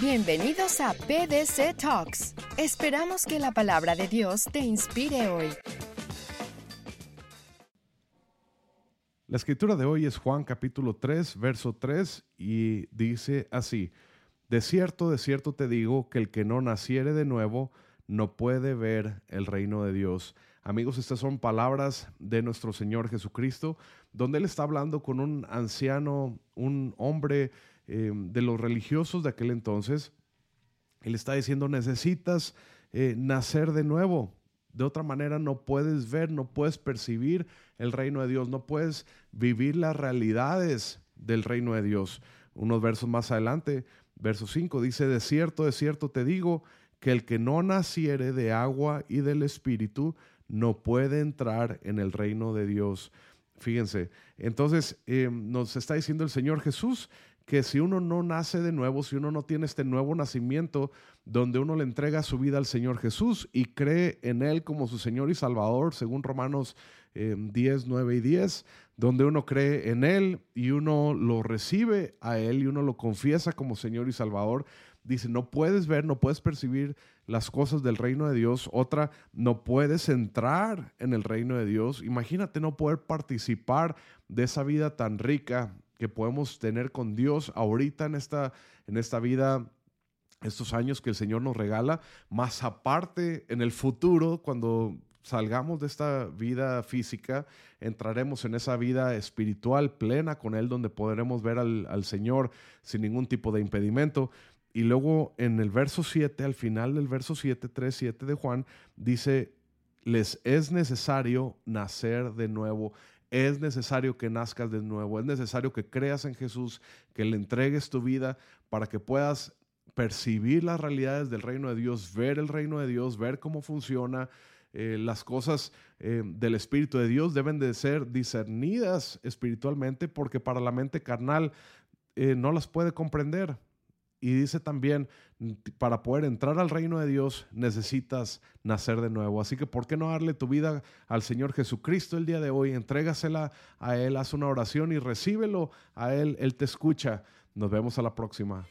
Bienvenidos a PDC Talks. Esperamos que la palabra de Dios te inspire hoy. La escritura de hoy es Juan capítulo 3, verso 3 y dice así, De cierto, de cierto te digo que el que no naciere de nuevo no puede ver el reino de Dios. Amigos, estas son palabras de nuestro Señor Jesucristo, donde Él está hablando con un anciano, un hombre eh, de los religiosos de aquel entonces. Él está diciendo, necesitas eh, nacer de nuevo. De otra manera no puedes ver, no puedes percibir el reino de Dios, no puedes vivir las realidades del reino de Dios. Unos versos más adelante, verso 5, dice, de cierto, de cierto te digo, que el que no naciere de agua y del Espíritu no puede entrar en el reino de Dios. Fíjense, entonces eh, nos está diciendo el Señor Jesús que si uno no nace de nuevo, si uno no tiene este nuevo nacimiento donde uno le entrega su vida al Señor Jesús y cree en Él como su Señor y Salvador, según Romanos 10, eh, 9 y 10, donde uno cree en Él y uno lo recibe a Él y uno lo confiesa como Señor y Salvador, dice, no puedes ver, no puedes percibir las cosas del reino de Dios. Otra, no puedes entrar en el reino de Dios. Imagínate no poder participar de esa vida tan rica que podemos tener con Dios ahorita en esta, en esta vida estos años que el Señor nos regala, más aparte en el futuro, cuando salgamos de esta vida física, entraremos en esa vida espiritual plena con Él, donde podremos ver al, al Señor sin ningún tipo de impedimento. Y luego en el verso 7, al final del verso 7, 3, 7 de Juan, dice, les es necesario nacer de nuevo. Es necesario que nazcas de nuevo, es necesario que creas en Jesús, que le entregues tu vida para que puedas percibir las realidades del reino de Dios, ver el reino de Dios, ver cómo funciona. Eh, las cosas eh, del Espíritu de Dios deben de ser discernidas espiritualmente porque para la mente carnal eh, no las puede comprender. Y dice también, para poder entrar al reino de Dios necesitas nacer de nuevo. Así que, ¿por qué no darle tu vida al Señor Jesucristo el día de hoy? Entrégasela a Él, haz una oración y recíbelo a Él. Él te escucha. Nos vemos a la próxima.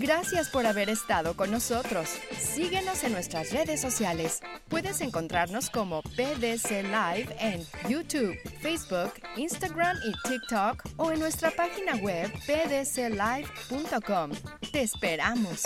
Gracias por haber estado con nosotros. Síguenos en nuestras redes sociales. Puedes encontrarnos como PDC Live en YouTube, Facebook, Instagram y TikTok o en nuestra página web pdclive.com. Te esperamos.